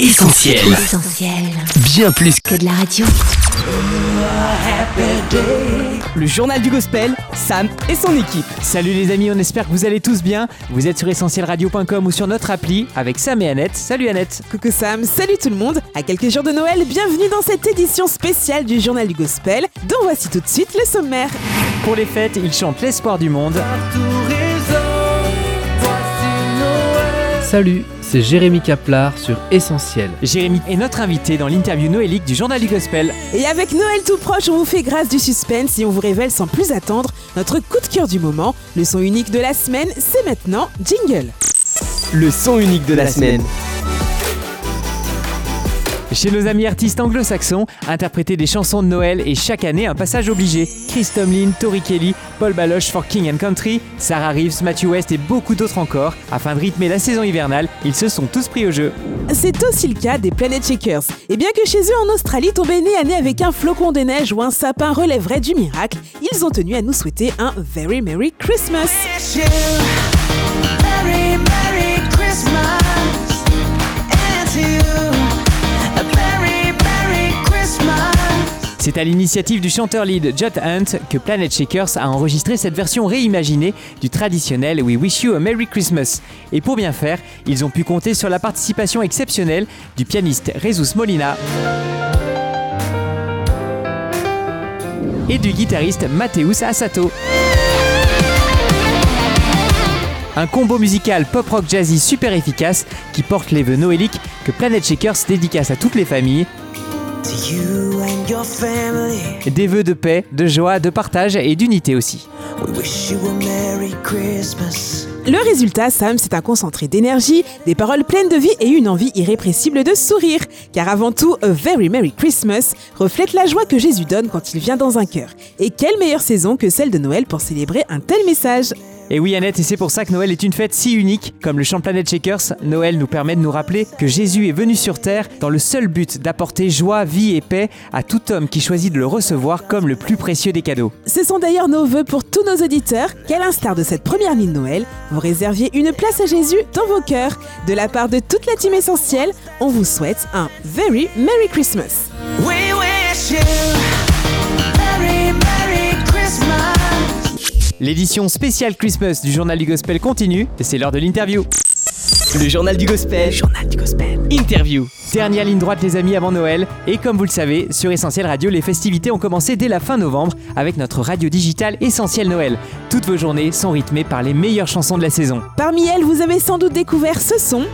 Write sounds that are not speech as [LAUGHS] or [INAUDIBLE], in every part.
Essentiel. Essentiel. Bien plus Que de la radio. Le journal du gospel, Sam et son équipe. Salut les amis, on espère que vous allez tous bien. Vous êtes sur essentielradio.com ou sur notre appli avec Sam et Annette. Salut Annette. Coucou Sam, salut tout le monde. À quelques jours de Noël, bienvenue dans cette édition spéciale du journal du gospel, dont voici tout de suite le sommaire. Pour les fêtes, ils chantent l'espoir du monde. Salut, c'est Jérémy Kaplar sur Essentiel. Jérémy est notre invité dans l'interview noélique du journal du gospel. Et avec Noël tout proche, on vous fait grâce du suspense et on vous révèle sans plus attendre notre coup de cœur du moment. Le son unique de la semaine, c'est maintenant Jingle. le son unique de la semaine. Chez nos amis artistes anglo-saxons, interpréter des chansons de Noël est chaque année un passage obligé. Chris Tomlin, Tori Kelly, Paul Baloche for King and Country, Sarah Reeves, Matthew West et beaucoup d'autres encore. Afin de rythmer la saison hivernale, ils se sont tous pris au jeu. C'est aussi le cas des Planet Shakers. Et bien que chez eux en Australie, tomber nez à nez avec un flocon de neige ou un sapin relèverait du miracle, ils ont tenu à nous souhaiter un Very Merry Christmas. Merry, Merry Christmas. C'est à l'initiative du chanteur lead Judd Hunt que Planet Shakers a enregistré cette version réimaginée du traditionnel We Wish You a Merry Christmas. Et pour bien faire, ils ont pu compter sur la participation exceptionnelle du pianiste Jesus Molina et du guitariste Mateus Asato. Un combo musical pop-rock jazzy super efficace qui porte les vœux noéliques que Planet Shakers dédicace à toutes les familles To you and your family, Des vœux de paix, de joie, de partage et d'unité aussi. we wish you a Merry Christmas. Le résultat, Sam, c'est un concentré d'énergie, des paroles pleines de vie et une envie irrépressible de sourire. Car avant tout, A Very Merry Christmas reflète la joie que Jésus donne quand il vient dans un cœur. Et quelle meilleure saison que celle de Noël pour célébrer un tel message Et oui Annette, et c'est pour ça que Noël est une fête si unique. Comme le chant Planet Shakers, Noël nous permet de nous rappeler que Jésus est venu sur Terre dans le seul but d'apporter joie, vie et paix à tout homme qui choisit de le recevoir comme le plus précieux des cadeaux. Ce sont d'ailleurs nos vœux pour tous nos auditeurs qu'à l'instar de cette première nuit de Noël, vous réserviez une place à Jésus dans vos cœurs. De la part de toute la team essentielle, on vous souhaite un Very Merry Christmas. We wish you Merry, Merry Christmas. L'édition spéciale Christmas du journal du Gospel continue et c'est l'heure de l'interview. Le journal du gospel. Journal du Gospel. Interview. Dernière ligne droite les amis avant Noël et comme vous le savez, sur Essentiel Radio, les festivités ont commencé dès la fin novembre avec notre radio digitale Essentiel Noël. Toutes vos journées sont rythmées par les meilleures chansons de la saison. Parmi elles, vous avez sans doute découvert ce son.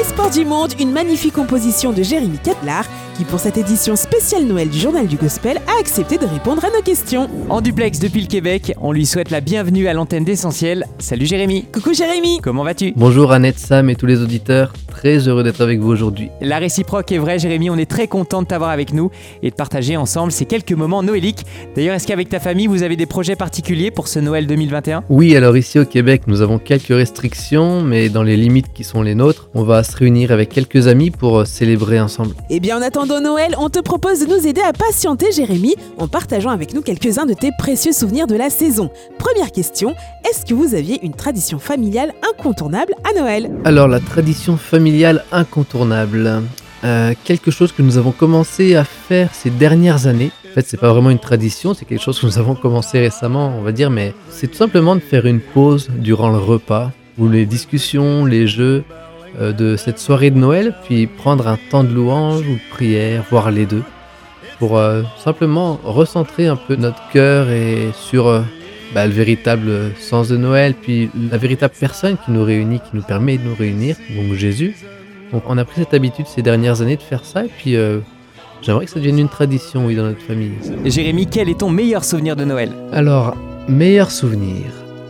Les Sports du Monde, une magnifique composition de Jérémy Keplar, qui pour cette édition spéciale Noël du Journal du Gospel a accepté de répondre à nos questions. En duplex depuis le Québec, on lui souhaite la bienvenue à l'antenne d'Essentiel. Salut Jérémy, Coucou Jérémy comment vas-tu? Bonjour Annette, Sam et tous les auditeurs, très heureux d'être avec vous aujourd'hui. La réciproque est vraie Jérémy, on est très content de t'avoir avec nous et de partager ensemble ces quelques moments noéliques. D'ailleurs, est-ce qu'avec ta famille, vous avez des projets particuliers pour ce Noël 2021 Oui, alors ici au Québec, nous avons quelques restrictions, mais dans les limites qui sont les nôtres, on va se réunir avec quelques amis pour euh, célébrer ensemble. Eh bien en attendant Noël, on te propose de nous aider à patienter Jérémy en partageant avec nous quelques-uns de tes précieux souvenirs de la saison. Première question, est-ce que vous aviez une tradition familiale incontournable à Noël? Alors la tradition familiale incontournable, euh, quelque chose que nous avons commencé à faire ces dernières années. En fait, c'est pas vraiment une tradition, c'est quelque chose que nous avons commencé récemment, on va dire, mais c'est tout simplement de faire une pause durant le repas, ou les discussions, les jeux euh, de cette soirée de Noël, puis prendre un temps de louange ou de prière, voire les deux, pour euh, simplement recentrer un peu notre cœur et sur bah, le véritable sens de Noël, puis la véritable personne qui nous réunit, qui nous permet de nous réunir, donc Jésus. Donc on a pris cette habitude ces dernières années de faire ça, et puis euh, j'aimerais que ça devienne une tradition, oui, dans notre famille. Jérémy, quel est ton meilleur souvenir de Noël? Alors, meilleur souvenir.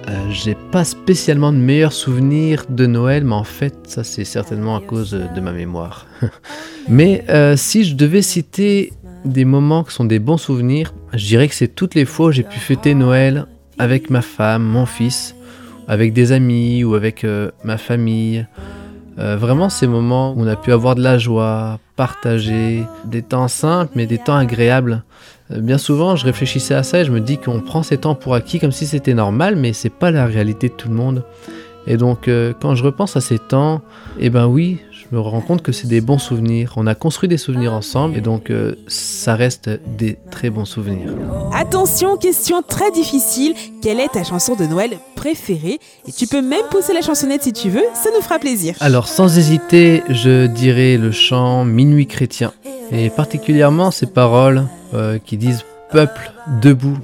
Euh, J'ai pas spécialement de meilleurs souvenirs de Noël, mais en fait, ça c'est certainement à cause euh, de ma mémoire. [LAUGHS] mais euh, si je devais citer des moments qui sont des bons souvenirs, je dirais que c'est toutes les fois où j'ai pu fêter Noël avec ma femme, mon fils, avec des amis ou avec euh, ma famille. Euh, vraiment ces moments où on a pu avoir de la joie, partager, des temps simples mais des temps agréables. Euh, Bien souvent, je réfléchissais à ça et je me dis qu'on prend ces temps pour acquis comme si c'était normal, mais c'est pas la réalité de tout le monde. Et donc, quand je repense à ces temps, eh ben oui, me rends compte que c'est des bons souvenirs. On a construit des souvenirs ensemble, et donc euh, ça reste des très bons souvenirs. Attention, question très difficile. Quelle est ta chanson de Noël préférée? Et tu peux même pousser la chansonnette si tu veux, ça nous fera plaisir. Alors, sans hésiter, je dirais le chant Minuit chrétien, et particulièrement ces paroles euh, qui disent Peuple debout.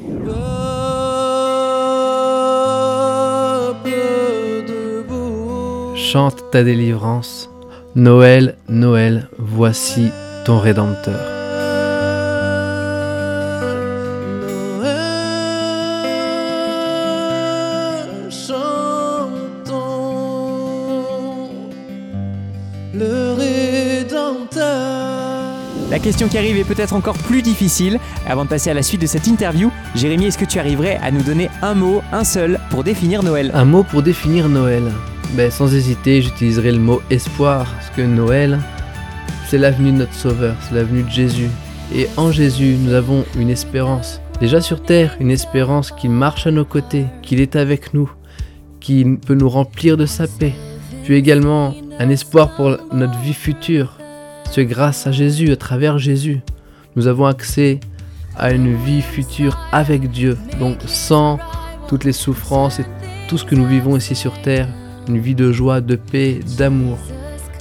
Chante ta délivrance. Noël, Noël, voici ton Rédempteur. Chantons le Rédempteur. La question qui arrive est peut-être encore plus difficile. Avant de passer à la suite de cette interview, Jérémy, est-ce que tu arriverais à nous donner un mot, un seul, pour définir Noël? Un mot pour définir Noël. Ben, sans hésiter, j'utiliserai le mot espoir, parce que Noël, c'est l'avenue de notre Sauveur, c'est l'avenue de Jésus. Et en Jésus, nous avons une espérance. Déjà sur terre, une espérance qui marche à nos côtés, qu'il est avec nous, qui peut nous remplir de sa paix. Puis également un espoir pour notre vie future. C'est grâce à Jésus, à travers Jésus, nous avons accès à une vie future avec Dieu. Donc sans toutes les souffrances et tout ce que nous vivons ici sur terre, une vie de joie, de paix, d'amour.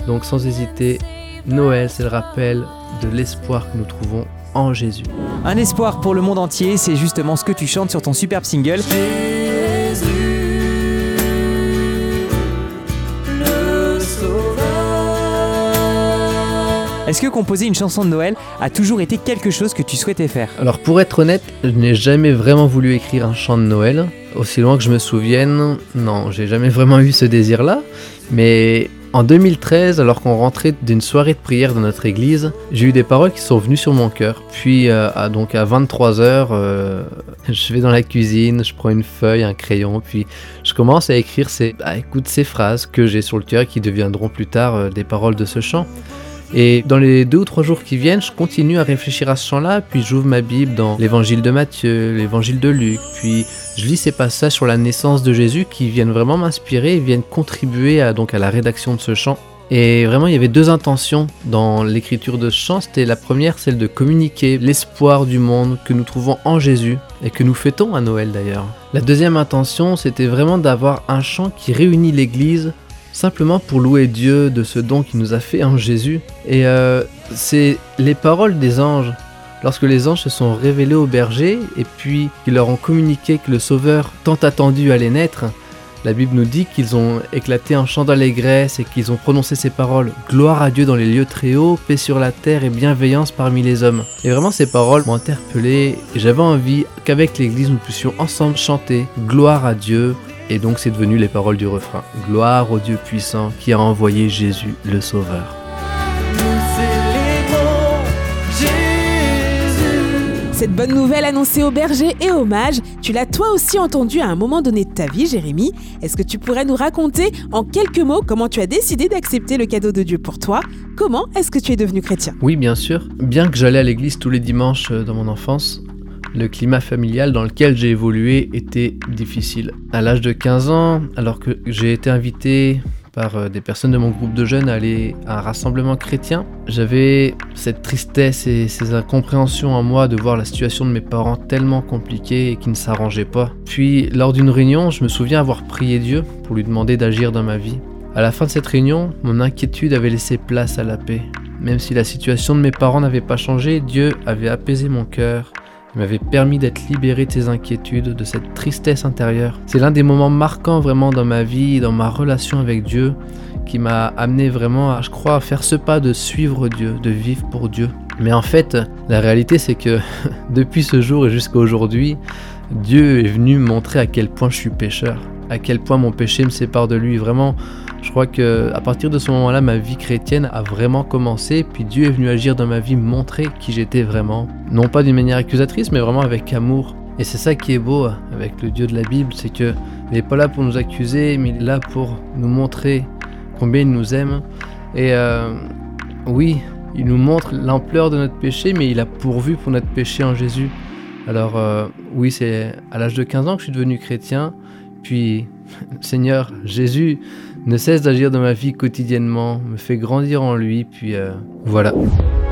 Donc sans hésiter, Noël, c'est le rappel de l'espoir que nous trouvons en Jésus. Un espoir pour le monde entier, c'est justement ce que tu chantes sur ton superbe single. Le Est-ce que composer une chanson de Noël a toujours été quelque chose que tu souhaitais faire Alors pour être honnête, je n'ai jamais vraiment voulu écrire un chant de Noël. Aussi loin que je me souvienne, non, j'ai jamais vraiment eu ce désir-là. Mais en 2013, alors qu'on rentrait d'une soirée de prière dans notre église, j'ai eu des paroles qui sont venues sur mon cœur. Puis euh, à, donc à 23h, [LAUGHS] je vais dans la cuisine, je prends une feuille, un crayon, puis je commence à écrire ces, à écoute ces phrases que j'ai sur le cœur qui deviendront plus tard euh, des paroles de ce chant. Et dans les deux ou trois jours qui viennent, je continue à réfléchir à ce chant-là, puis j'ouvre ma Bible dans l'évangile de Matthieu, l'évangile de Luc, puis je lis ces passages sur la naissance de Jésus qui viennent vraiment m'inspirer et viennent contribuer à, donc à la rédaction de ce chant. Et vraiment, il y avait deux intentions dans l'écriture de ce chant. C'était la première, celle de communiquer l'espoir du monde que nous trouvons en Jésus et que nous fêtons à Noël d'ailleurs. La deuxième intention, c'était vraiment d'avoir un chant qui réunit l'Église simplement pour louer Dieu de ce don qu'il nous a fait en Jésus. Et euh, c'est les paroles des anges. Lorsque les anges se sont révélés aux bergers et puis qu'ils leur ont communiqué que le Sauveur tant attendu allait naître, la Bible nous dit qu'ils ont éclaté un chant d'allégresse et qu'ils ont prononcé ces paroles Gloire à Dieu dans les lieux très hauts, paix sur la terre et bienveillance parmi les hommes. Et vraiment, ces paroles m'ont interpellé et j'avais envie qu'avec l'Église nous puissions ensemble chanter Gloire à Dieu. Et donc, c'est devenu les paroles du refrain Gloire au Dieu puissant qui a envoyé Jésus le Sauveur. Nous célébrons Jésus. Cette bonne nouvelle annoncée aux bergers et aux mages, tu l'as toi aussi entendue à un moment donné de ta vie, Jérémy. Est-ce que tu pourrais nous raconter en quelques mots comment tu as décidé d'accepter le cadeau de Dieu pour toi? Comment est-ce que tu es devenu chrétien? Oui, bien sûr. Bien que j'allais à l'église tous les dimanches euh, dans mon enfance, le climat familial dans lequel j'ai évolué était difficile. À l'âge de 15 ans, alors que j'ai été invité par euh, des personnes de mon groupe de jeunes à aller à un rassemblement chrétien, j'avais cette tristesse et ces incompréhensions en moi de voir la situation de mes parents tellement compliquée et qui ne s'arrangeait pas. Puis, lors d'une réunion, je me souviens avoir prié Dieu pour lui demander d'agir dans ma vie. À la fin de cette réunion, mon inquiétude avait laissé place à la paix. Même si la situation de mes parents n'avait pas changé, Dieu avait apaisé mon cœur il m'avait permis d'être libéré de ces inquiétudes, de cette tristesse intérieure. C'est l'un des moments marquants vraiment dans ma vie, dans ma relation avec Dieu, qui m'a amené vraiment à, je crois, à faire ce pas de suivre Dieu, de vivre pour Dieu. Mais en fait, la réalité c'est que [LAUGHS] depuis ce jour et jusqu'à aujourd'hui, Dieu est venu me montrer à quel point je suis pécheur, à quel point mon péché me sépare de lui. Vraiment, je crois que à partir de ce moment-là, ma vie chrétienne a vraiment commencé. Puis Dieu est venu agir dans ma vie, montrer qui j'étais vraiment. Non pas d'une manière accusatrice, mais vraiment avec amour. Et c'est ça qui est beau avec le Dieu de la Bible, c'est que il n'est pas là pour nous accuser, mais il est là pour nous montrer combien il nous aime. Et euh, oui, il nous montre l'ampleur de notre péché, mais il a pourvu pour notre péché en Jésus. Alors euh, oui, c'est à l'âge de 15 ans que je suis devenu chrétien. Puis, [LAUGHS] Seigneur, Jésus ne cesse d'agir dans ma vie quotidiennement, me fait grandir en lui, puis euh, voilà.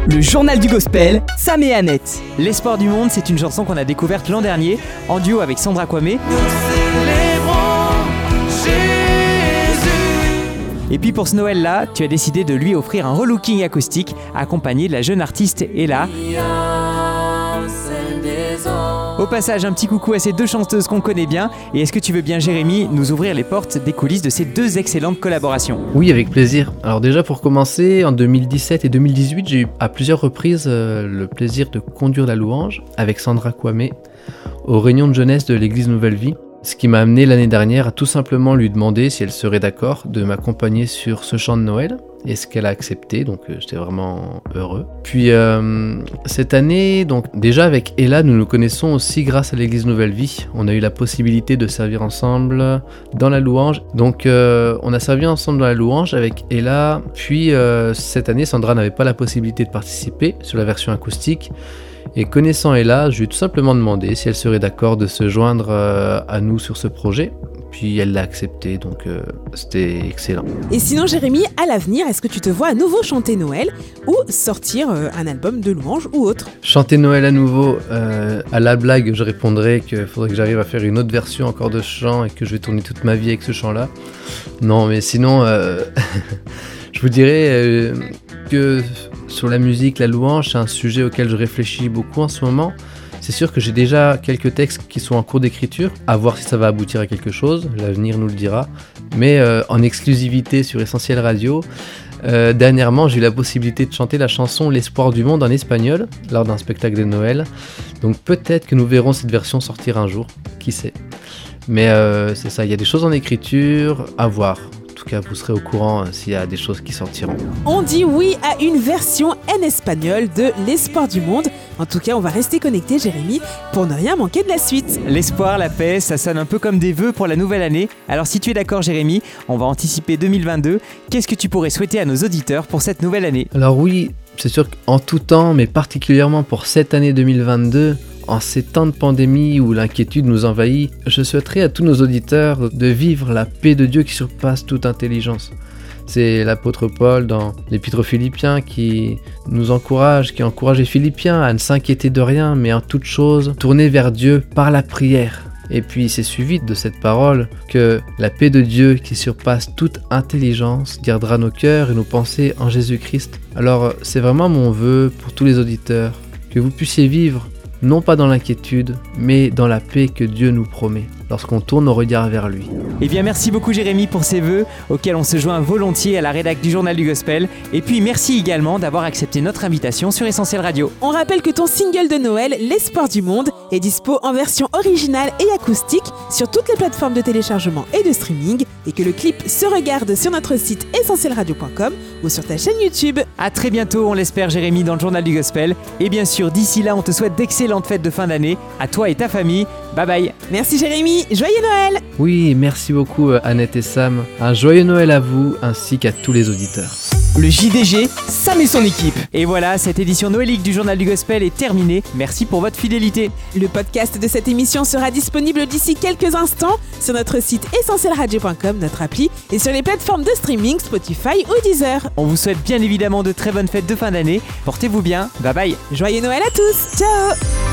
Le journal du gospel, Sam et Annette. L'espoir du monde, c'est une chanson qu'on a découverte l'an dernier en duo avec Sandra Kwame. Et puis pour ce Noël-là, tu as décidé de lui offrir un relooking acoustique accompagné de la jeune artiste Ella. Au passage, un petit coucou à ces deux chanteuses qu'on connaît bien. Et est-ce que tu veux bien, Jérémy, nous ouvrir les portes des coulisses de ces deux excellentes collaborations? Oui, avec plaisir. Alors déjà pour commencer, en 2017 et 2018, j'ai eu à plusieurs reprises euh, le plaisir de conduire la louange avec Sandra Kwame aux réunions de jeunesse de l'église Nouvelle Vie. Ce qui m'a amené l'année dernière à tout simplement lui demander si elle serait d'accord de m'accompagner sur ce chant de Noël. Et ce qu'elle a accepté, donc euh, j'étais vraiment heureux. Puis euh, cette année, donc déjà avec Ella, nous nous connaissons aussi grâce à l'église Nouvelle Vie. On a eu la possibilité de servir ensemble dans la louange. Donc euh, on a servi ensemble dans la louange avec Ella. Puis euh, cette année, Sandra n'avait pas la possibilité de participer sur la version acoustique. Et connaissant Ella, je lui ai tout simplement demandé si elle serait d'accord de se joindre euh, à nous sur ce projet. Puis elle l'a accepté, donc euh, c'était excellent. Et sinon, Jérémy, à l'avenir, est-ce que tu te vois à nouveau chanter Noël ou sortir euh, un album de louanges ou autre? Chanter Noël à nouveau, euh, à la blague, je répondrais qu'il faudrait que j'arrive à faire une autre version encore de ce chant et que je vais tourner toute ma vie avec ce chant-là. Non, mais sinon, euh, [LAUGHS] je vous dirais que sur la musique, la louange, c'est un sujet auquel je réfléchis beaucoup en ce moment. C'est sûr que j'ai déjà quelques textes qui sont en cours d'écriture, à voir si ça va aboutir à quelque chose, l'avenir nous le dira. Mais euh, en exclusivité sur Essentiel Radio, euh, dernièrement j'ai eu la possibilité de chanter la chanson L'espoir du monde en espagnol lors d'un spectacle de Noël. Donc peut-être que nous verrons cette version sortir un jour, qui sait? Mais euh, c'est ça, il y a des choses en écriture, à voir. En tout cas, vous serez au courant euh, s'il y a des choses qui sortiront. On dit oui à une version en espagnol de L'espoir du monde. En tout cas, on va rester connecté, Jérémy, pour ne rien manquer de la suite. L'espoir, la paix, ça sonne un peu comme des vœux pour la nouvelle année. Alors si tu es d'accord Jérémy, on va anticiper 2022. Qu'est-ce que tu pourrais souhaiter à nos auditeurs pour cette nouvelle année? Alors oui, c'est sûr qu'en tout temps, mais particulièrement pour cette année 2022, en ces temps de pandémie où l'inquiétude nous envahit, je souhaiterais à tous nos auditeurs de vivre la paix de Dieu qui surpasse toute intelligence. C'est l'apôtre Paul dans l'épître aux Philippiens qui nous encourage, qui encourage les Philippiens à ne s'inquiéter de rien, mais en toute chose, tourner vers Dieu par la prière. Et puis c'est suivi de cette parole que la paix de Dieu qui surpasse toute intelligence gardera nos cœurs et nos pensées en Jésus-Christ. Alors c'est vraiment mon vœu pour tous les auditeurs, que vous puissiez vivre non pas dans l'inquiétude, mais dans la paix que Dieu nous promet lorsqu'on tourne nos regards vers lui. Eh bien merci beaucoup Jérémy pour ces vœux auxquels on se joint volontiers à la rédac du journal du gospel. Et puis merci également d'avoir accepté notre invitation sur Essentiel Radio. On rappelle que ton single de Noël, L'espoir du monde, est dispo en version originale et acoustique sur toutes les plateformes de téléchargement et de streaming et que le clip se regarde sur notre site essentielradio.com ou sur ta chaîne YouTube. À très bientôt, on l'espère Jérémy dans le journal du gospel. Et bien sûr, d'ici là, on te souhaite d'excellentes fêtes de fin d'année à toi et ta famille. Bye bye. Merci Jérémy, joyeux Noël Oui, merci beaucoup euh, Annette et Sam. Un joyeux Noël à vous ainsi qu'à tous les auditeurs. Le JDG, Sam et son équipe. Et voilà, cette édition noélique du journal du gospel est terminée. Merci pour votre fidélité. Le podcast de cette émission sera disponible d'ici quelques instants sur notre site essentielradio.com, notre appli et sur les plateformes de streaming Spotify ou Deezer. On vous souhaite bien évidemment de très bonnes fêtes de fin d'année. Portez-vous bien. Bye bye. Joyeux Noël à tous Ciao